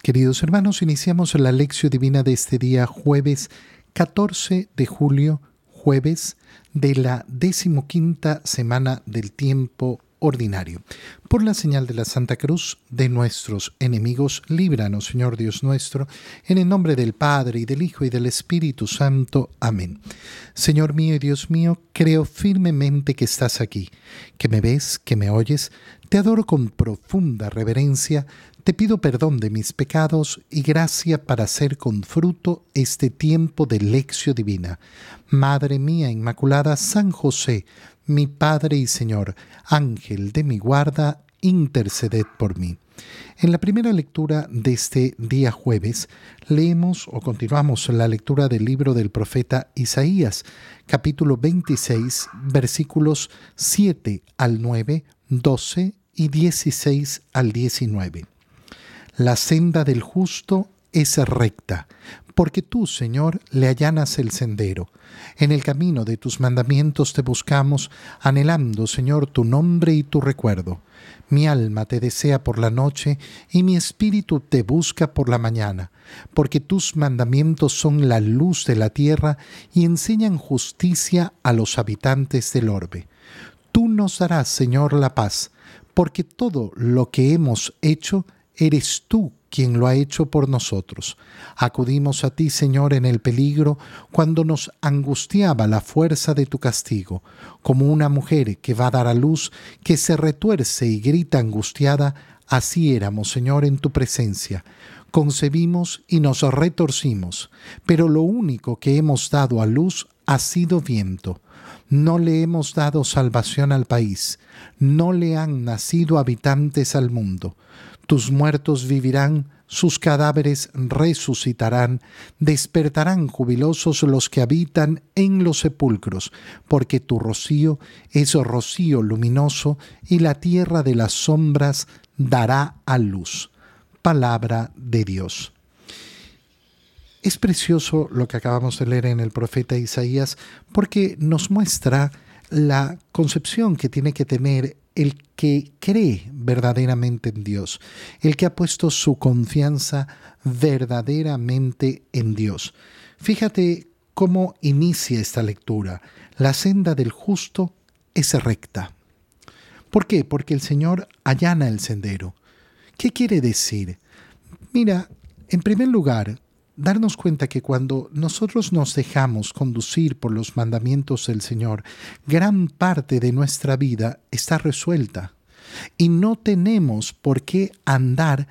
Queridos hermanos, iniciamos la lección divina de este día jueves 14 de julio, jueves de la decimoquinta semana del tiempo ordinario. Por la señal de la Santa Cruz de nuestros enemigos, líbranos, Señor Dios nuestro, en el nombre del Padre y del Hijo y del Espíritu Santo. Amén. Señor mío y Dios mío, creo firmemente que estás aquí, que me ves, que me oyes, te adoro con profunda reverencia, te pido perdón de mis pecados y gracia para hacer con fruto este tiempo de lección divina. Madre mía Inmaculada, San José, mi Padre y Señor, Ángel de mi guarda, interceded por mí. En la primera lectura de este día jueves, leemos o continuamos la lectura del libro del profeta Isaías, capítulo 26, versículos 7 al 9, 12 y 16 al 19. La senda del justo es recta, porque tú, Señor, le allanas el sendero. En el camino de tus mandamientos te buscamos, anhelando, Señor, tu nombre y tu recuerdo. Mi alma te desea por la noche y mi espíritu te busca por la mañana, porque tus mandamientos son la luz de la tierra y enseñan justicia a los habitantes del orbe. Tú nos darás, Señor, la paz, porque todo lo que hemos hecho eres tú quien lo ha hecho por nosotros. Acudimos a ti, Señor, en el peligro, cuando nos angustiaba la fuerza de tu castigo, como una mujer que va a dar a luz, que se retuerce y grita angustiada, así éramos, Señor, en tu presencia. Concebimos y nos retorcimos, pero lo único que hemos dado a luz ha sido viento. No le hemos dado salvación al país, no le han nacido habitantes al mundo tus muertos vivirán, sus cadáveres resucitarán, despertarán jubilosos los que habitan en los sepulcros, porque tu rocío es rocío luminoso y la tierra de las sombras dará a luz. Palabra de Dios. Es precioso lo que acabamos de leer en el profeta Isaías porque nos muestra la concepción que tiene que tener el que cree verdaderamente en Dios, el que ha puesto su confianza verdaderamente en Dios. Fíjate cómo inicia esta lectura. La senda del justo es recta. ¿Por qué? Porque el Señor allana el sendero. ¿Qué quiere decir? Mira, en primer lugar, darnos cuenta que cuando nosotros nos dejamos conducir por los mandamientos del Señor, gran parte de nuestra vida está resuelta. Y no tenemos por qué andar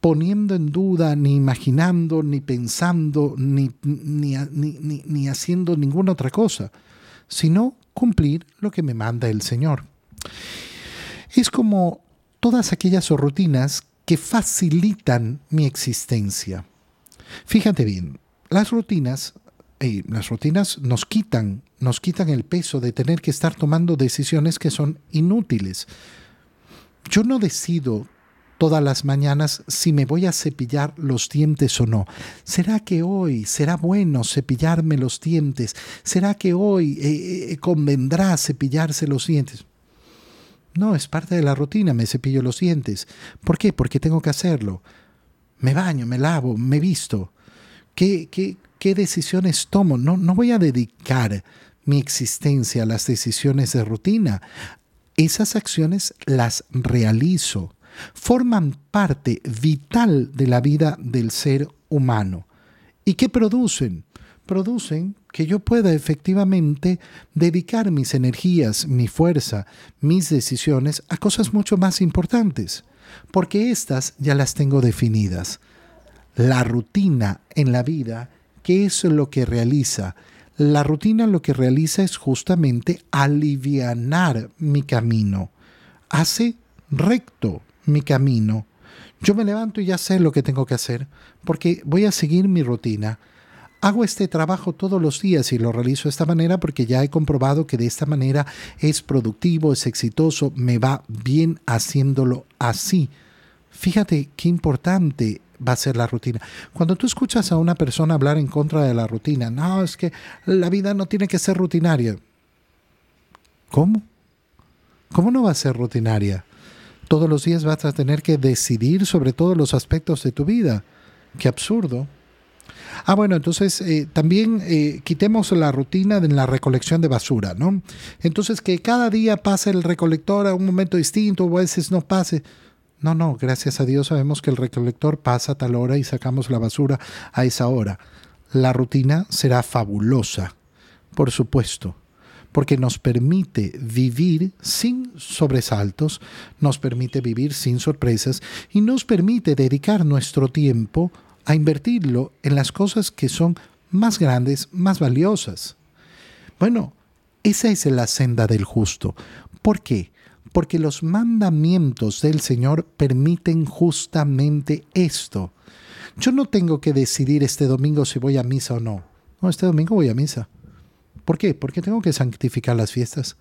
poniendo en duda, ni imaginando, ni pensando, ni, ni, ni, haciendo ninguna otra cosa, sino cumplir lo que me manda el Señor. Es como todas aquellas rutinas que facilitan mi existencia. Fíjate bien, las rutinas, eh, las rutinas nos quitan, nos quitan el peso de tener que estar tomando decisiones que son inútiles. Yo no decido todas las mañanas si me voy a cepillar los dientes o no. ¿Será que hoy será bueno cepillarme los dientes? ¿Será que hoy eh, eh, convendrá cepillarse los dientes? No, es parte de la rutina, me cepillo los dientes. ¿Por qué? Porque tengo que hacerlo me baño, me lavo, me visto. ¿Qué, qué, qué decisiones tomo? No, no voy a dedicar mi existencia a las decisiones de rutina. Esas acciones las realizo. Forman parte vital de la vida del ser humano. ¿Y qué producen? Producen que yo pueda efectivamente dedicar mis energías, mi fuerza, mis decisiones a cosas mucho más importantes porque estas ya las tengo definidas. La rutina en la vida, ¿qué es lo que realiza? La rutina lo que realiza es justamente alivianar mi camino, hace recto mi camino. Yo me levanto y ya sé lo que tengo que hacer, porque voy a seguir mi rutina Hago este trabajo todos los días y lo realizo de esta manera porque ya he comprobado que de esta manera es productivo, es exitoso, me va bien haciéndolo así. Fíjate qué importante va a ser la rutina. Cuando tú escuchas a una persona hablar en contra de la rutina, no, es que la vida no tiene que ser rutinaria. ¿Cómo? ¿Cómo no va a ser rutinaria? Todos los días vas a tener que decidir sobre todos los aspectos de tu vida. Qué absurdo. Ah, bueno, entonces eh, también eh, quitemos la rutina de la recolección de basura, ¿no? Entonces que cada día pase el recolector a un momento distinto, o a veces no pase. No, no, gracias a Dios sabemos que el recolector pasa a tal hora y sacamos la basura a esa hora. La rutina será fabulosa, por supuesto, porque nos permite vivir sin sobresaltos, nos permite vivir sin sorpresas y nos permite dedicar nuestro tiempo a invertirlo en las cosas que son más grandes, más valiosas. Bueno, esa es la senda del justo. ¿Por qué? Porque los mandamientos del Señor permiten justamente esto. Yo no tengo que decidir este domingo si voy a misa o no. No, este domingo voy a misa. ¿Por qué? Porque tengo que santificar las fiestas.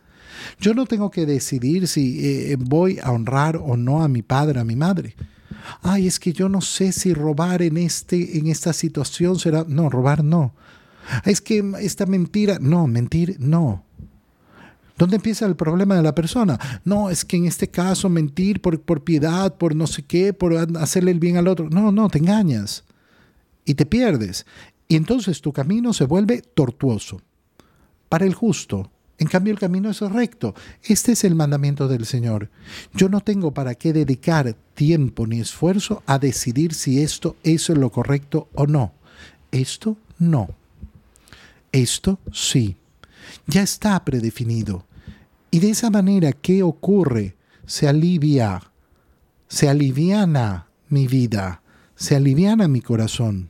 Yo no tengo que decidir si eh, voy a honrar o no a mi padre, a mi madre ay, es que yo no sé si robar en, este, en esta situación será... No, robar no. Es que esta mentira, no, mentir no. ¿Dónde empieza el problema de la persona? No, es que en este caso mentir por, por piedad, por no sé qué, por hacerle el bien al otro. No, no, te engañas y te pierdes. Y entonces tu camino se vuelve tortuoso. Para el justo, en cambio, el camino es recto. Este es el mandamiento del Señor. Yo no tengo para qué dedicar tiempo ni esfuerzo a decidir si esto es lo correcto o no. Esto no. Esto sí. Ya está predefinido. Y de esa manera, ¿qué ocurre? Se alivia, se aliviana mi vida, se aliviana mi corazón.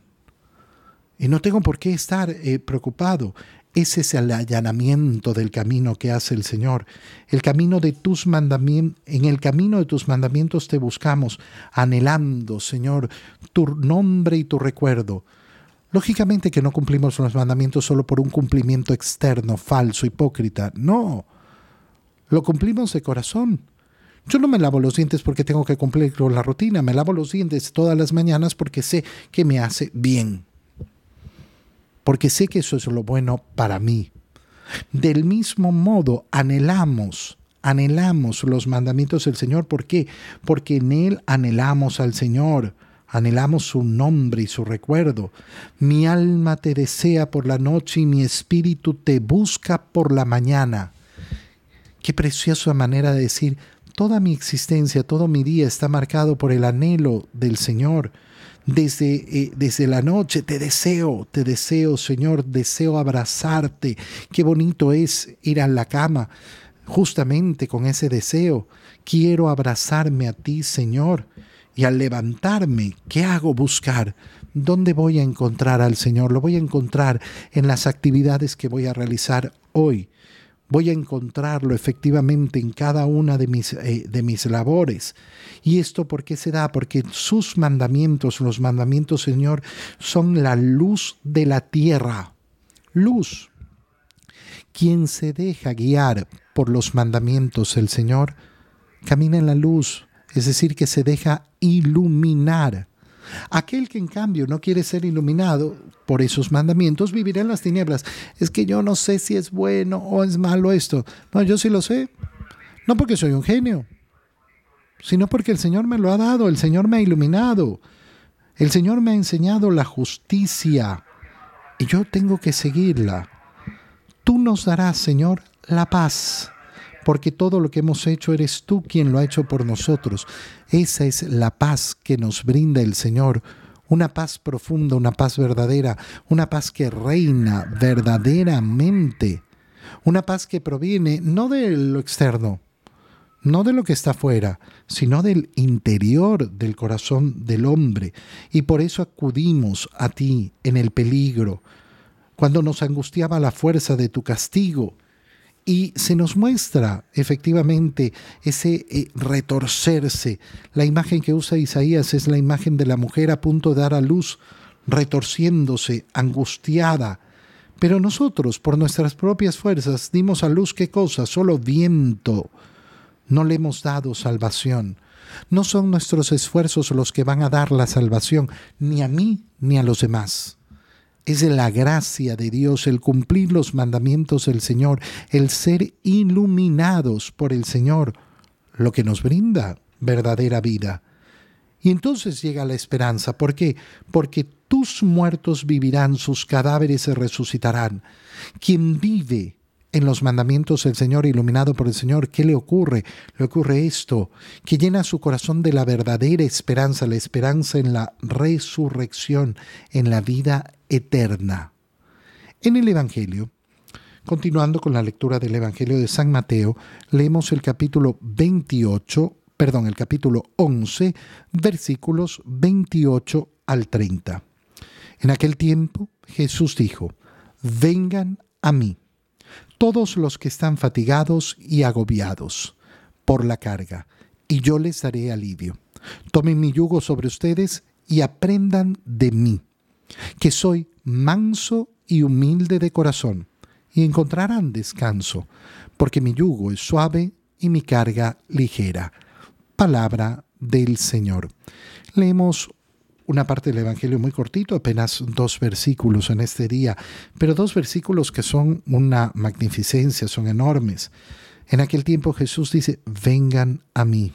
Y no tengo por qué estar eh, preocupado. Ese es el allanamiento del camino que hace el Señor. El camino de tus mandamientos, en el camino de tus mandamientos te buscamos, anhelando, Señor, tu nombre y tu recuerdo. Lógicamente que no cumplimos los mandamientos solo por un cumplimiento externo, falso, hipócrita. No, lo cumplimos de corazón. Yo no me lavo los dientes porque tengo que cumplir con la rutina, me lavo los dientes todas las mañanas porque sé que me hace bien porque sé que eso es lo bueno para mí. Del mismo modo, anhelamos, anhelamos los mandamientos del Señor. ¿Por qué? Porque en Él anhelamos al Señor, anhelamos su nombre y su recuerdo. Mi alma te desea por la noche y mi espíritu te busca por la mañana. Qué preciosa manera de decir, toda mi existencia, todo mi día está marcado por el anhelo del Señor desde, eh, desde la noche. Te deseo, te deseo, Señor, deseo abrazarte. Qué bonito es ir a la cama justamente con ese deseo. Quiero abrazarme a ti, Señor. Y al levantarme, ¿qué hago? Buscar. ¿Dónde voy a encontrar al Señor? Lo voy a encontrar en las actividades que voy a realizar hoy voy a encontrarlo efectivamente en cada una de mis, eh, de mis labores. ¿Y esto por qué se da? Porque sus mandamientos, los mandamientos, Señor, son la luz de la tierra. Luz. Quien se deja guiar por los mandamientos del Señor, camina en la luz, es decir, que se deja iluminar. Aquel que en cambio no quiere ser iluminado por esos mandamientos vivirá en las tinieblas. Es que yo no sé si es bueno o es malo esto. No, yo sí lo sé. No porque soy un genio, sino porque el Señor me lo ha dado, el Señor me ha iluminado, el Señor me ha enseñado la justicia y yo tengo que seguirla. Tú nos darás, Señor, la paz porque todo lo que hemos hecho eres tú quien lo ha hecho por nosotros. Esa es la paz que nos brinda el Señor, una paz profunda, una paz verdadera, una paz que reina verdaderamente, una paz que proviene no de lo externo, no de lo que está afuera, sino del interior del corazón del hombre. Y por eso acudimos a ti en el peligro, cuando nos angustiaba la fuerza de tu castigo, y se nos muestra efectivamente ese eh, retorcerse. La imagen que usa Isaías es la imagen de la mujer a punto de dar a luz, retorciéndose, angustiada. Pero nosotros, por nuestras propias fuerzas, dimos a luz qué cosa, solo viento. No le hemos dado salvación. No son nuestros esfuerzos los que van a dar la salvación, ni a mí ni a los demás. Es la gracia de Dios el cumplir los mandamientos del Señor, el ser iluminados por el Señor, lo que nos brinda verdadera vida. Y entonces llega la esperanza. ¿Por qué? Porque tus muertos vivirán, sus cadáveres se resucitarán. Quien vive en los mandamientos del Señor, iluminado por el Señor, ¿qué le ocurre? Le ocurre esto, que llena su corazón de la verdadera esperanza, la esperanza en la resurrección, en la vida eterna. En el Evangelio, continuando con la lectura del Evangelio de San Mateo, leemos el capítulo 28, perdón, el capítulo 11, versículos 28 al 30. En aquel tiempo Jesús dijo, vengan a mí todos los que están fatigados y agobiados por la carga, y yo les daré alivio. Tomen mi yugo sobre ustedes y aprendan de mí, que soy manso y humilde de corazón, y encontrarán descanso, porque mi yugo es suave y mi carga ligera. Palabra del Señor. Leemos una parte del Evangelio muy cortito, apenas dos versículos en este día, pero dos versículos que son una magnificencia, son enormes. En aquel tiempo Jesús dice, vengan a mí.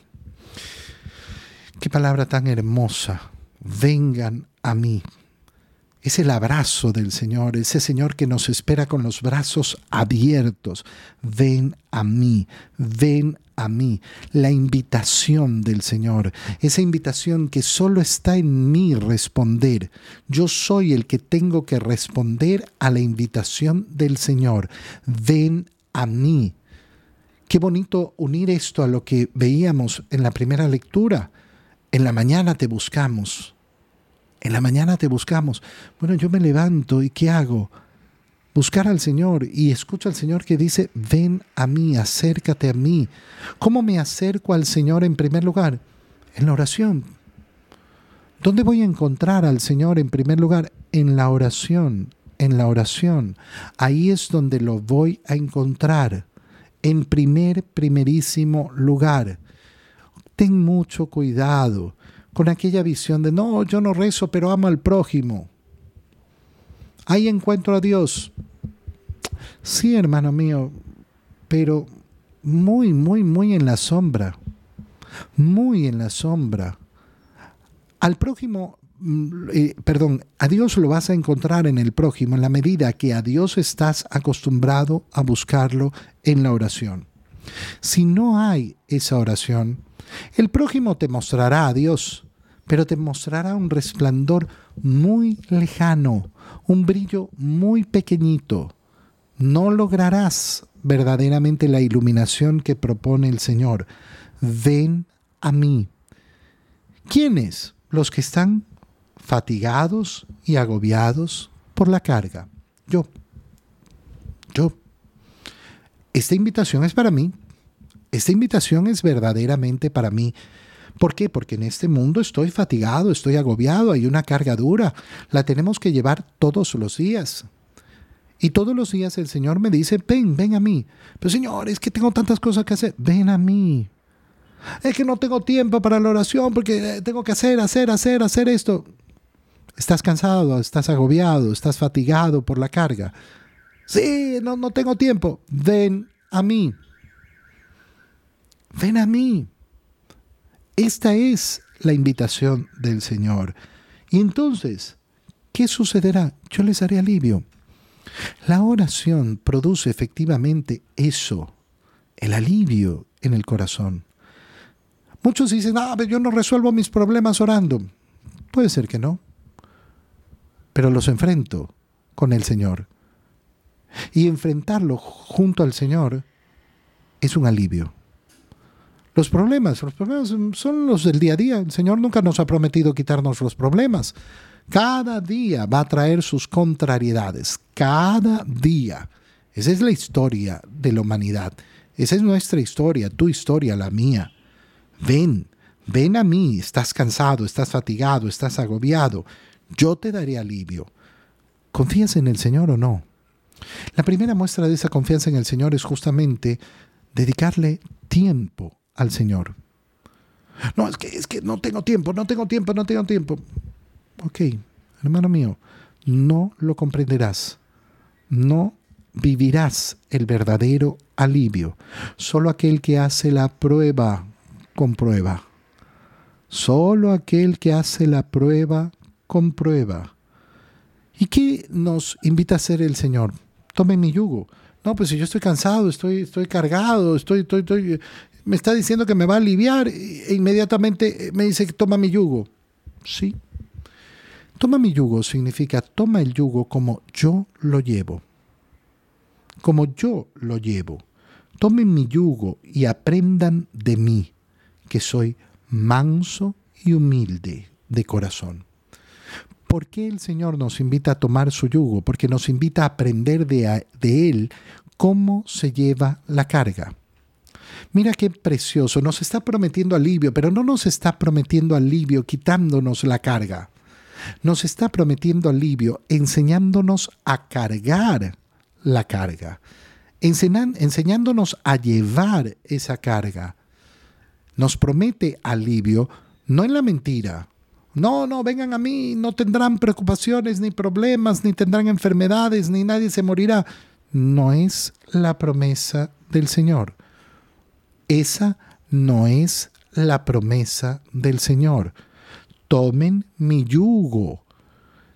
Qué palabra tan hermosa, vengan a mí. Es el abrazo del Señor, ese Señor que nos espera con los brazos abiertos. Ven a mí, ven a mí, la invitación del Señor, esa invitación que solo está en mí responder. Yo soy el que tengo que responder a la invitación del Señor. Ven a mí. Qué bonito unir esto a lo que veíamos en la primera lectura. En la mañana te buscamos. En la mañana te buscamos. Bueno, yo me levanto y ¿qué hago? buscar al Señor y escucha al Señor que dice, ven a mí, acércate a mí. ¿Cómo me acerco al Señor en primer lugar? En la oración. ¿Dónde voy a encontrar al Señor en primer lugar? En la oración, en la oración. Ahí es donde lo voy a encontrar, en primer, primerísimo lugar. Ten mucho cuidado con aquella visión de, no, yo no rezo, pero amo al prójimo. Ahí encuentro a Dios. Sí, hermano mío, pero muy, muy, muy en la sombra. Muy en la sombra. Al prójimo, mm, eh, perdón, a Dios lo vas a encontrar en el prójimo en la medida que a Dios estás acostumbrado a buscarlo en la oración. Si no hay esa oración, el prójimo te mostrará a Dios, pero te mostrará un resplandor muy lejano, un brillo muy pequeñito. No lograrás verdaderamente la iluminación que propone el Señor. Ven a mí. ¿Quiénes? Los que están fatigados y agobiados por la carga. Yo. Yo. Esta invitación es para mí. Esta invitación es verdaderamente para mí. ¿Por qué? Porque en este mundo estoy fatigado, estoy agobiado, hay una carga dura. La tenemos que llevar todos los días. Y todos los días el Señor me dice, ven, ven a mí. Pero Señor, es que tengo tantas cosas que hacer. Ven a mí. Es que no tengo tiempo para la oración porque eh, tengo que hacer, hacer, hacer, hacer esto. Estás cansado, estás agobiado, estás fatigado por la carga. Sí, no, no tengo tiempo. Ven a mí. Ven a mí. Esta es la invitación del Señor. Y entonces, ¿qué sucederá? Yo les daré alivio. La oración produce efectivamente eso, el alivio en el corazón. Muchos dicen, ah, yo no resuelvo mis problemas orando. Puede ser que no, pero los enfrento con el Señor. Y enfrentarlo junto al Señor es un alivio. Los problemas, los problemas son los del día a día. El Señor nunca nos ha prometido quitarnos los problemas. Cada día va a traer sus contrariedades. Cada día. Esa es la historia de la humanidad. Esa es nuestra historia, tu historia, la mía. Ven, ven a mí. Estás cansado, estás fatigado, estás agobiado. Yo te daré alivio. ¿Confías en el Señor o no? La primera muestra de esa confianza en el Señor es justamente dedicarle tiempo al Señor. No, es que, es que no tengo tiempo, no tengo tiempo, no tengo tiempo. Ok, hermano mío, no lo comprenderás. No vivirás el verdadero alivio. Solo aquel que hace la prueba comprueba. Solo aquel que hace la prueba comprueba. ¿Y qué nos invita a hacer el Señor? Tome mi yugo. No, pues si yo estoy cansado, estoy, estoy cargado, estoy, estoy, estoy, me está diciendo que me va a aliviar e inmediatamente me dice que toma mi yugo. Sí. Toma mi yugo significa toma el yugo como yo lo llevo. Como yo lo llevo. Tomen mi yugo y aprendan de mí, que soy manso y humilde de corazón. ¿Por qué el Señor nos invita a tomar su yugo? Porque nos invita a aprender de, de Él cómo se lleva la carga. Mira qué precioso, nos está prometiendo alivio, pero no nos está prometiendo alivio quitándonos la carga. Nos está prometiendo alivio enseñándonos a cargar la carga, enseñándonos a llevar esa carga. Nos promete alivio no en la mentira. No, no, vengan a mí, no tendrán preocupaciones ni problemas, ni tendrán enfermedades, ni nadie se morirá. No es la promesa del Señor. Esa no es la promesa del Señor. Tomen mi yugo.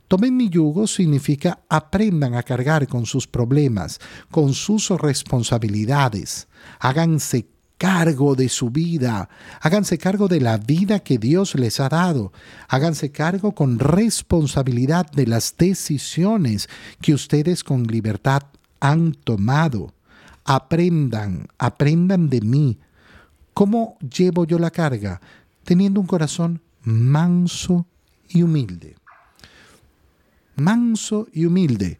Tomen mi yugo significa aprendan a cargar con sus problemas, con sus responsabilidades. Háganse cargo de su vida, háganse cargo de la vida que Dios les ha dado, háganse cargo con responsabilidad de las decisiones que ustedes con libertad han tomado. Aprendan, aprendan de mí. ¿Cómo llevo yo la carga? Teniendo un corazón manso y humilde. Manso y humilde.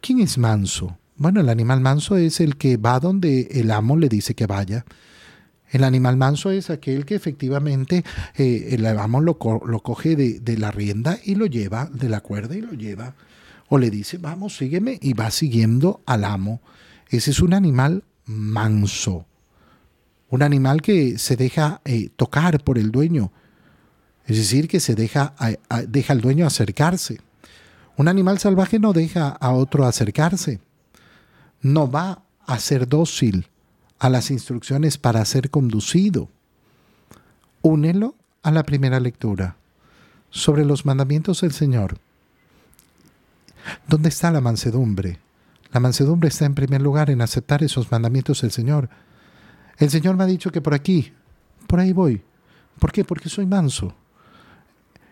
¿Quién es manso? Bueno, el animal manso es el que va donde el amo le dice que vaya. El animal manso es aquel que efectivamente eh, el amo lo, lo coge de, de, la rienda y lo lleva de la cuerda y lo lleva. O le dice, vamos, sígueme y va siguiendo al amo. Ese es un animal manso. Un animal que se deja eh, tocar por el dueño. Es decir, que se deja, deja al dueño acercarse. Un animal salvaje no deja a otro acercarse. No va a ser dócil a las instrucciones para ser conducido. Únelo a la primera lectura sobre los mandamientos del Señor. ¿Dónde está la mansedumbre? La mansedumbre está en primer lugar en aceptar esos mandamientos del Señor. El Señor me ha dicho que por aquí, por ahí voy. ¿Por qué? Porque soy manso.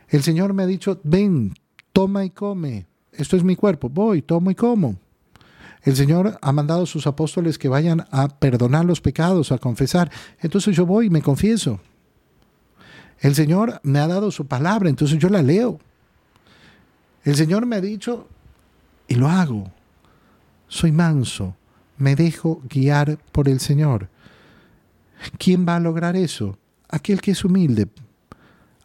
El Señor me ha dicho, ven, toma y come. Esto es mi cuerpo. Voy, tomo y como. El Señor ha mandado a sus apóstoles que vayan a perdonar los pecados, a confesar. Entonces yo voy y me confieso. El Señor me ha dado su palabra, entonces yo la leo. El Señor me ha dicho y lo hago soy manso, me dejo guiar por el Señor. ¿Quién va a lograr eso? Aquel que es humilde,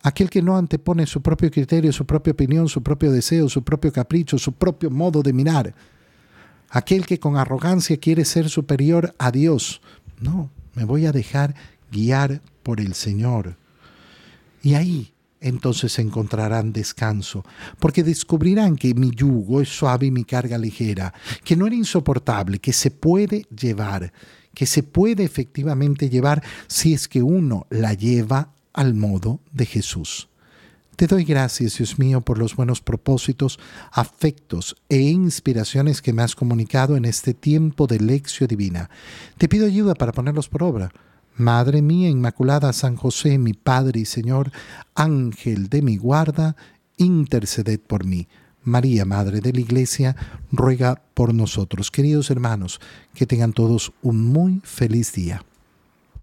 aquel que no antepone su propio criterio, su propia opinión, su propio deseo, su propio capricho, su propio modo de mirar, aquel que con arrogancia quiere ser superior a Dios. No, me voy a dejar guiar por el Señor. Y ahí entonces encontrarán descanso, porque descubrirán que mi yugo es suave y mi carga ligera, que no era insoportable, que se puede llevar, que se puede efectivamente llevar si es que uno la lleva al modo de Jesús. Te doy gracias, Dios mío, por los buenos propósitos, afectos e inspiraciones que me has comunicado en este tiempo de lección divina. Te pido ayuda para ponerlos por obra Madre mía Inmaculada, San José, mi Padre y Señor, Ángel de mi guarda, interceded por mí. María, Madre de la Iglesia, ruega por nosotros. Queridos hermanos, que tengan todos un muy feliz día.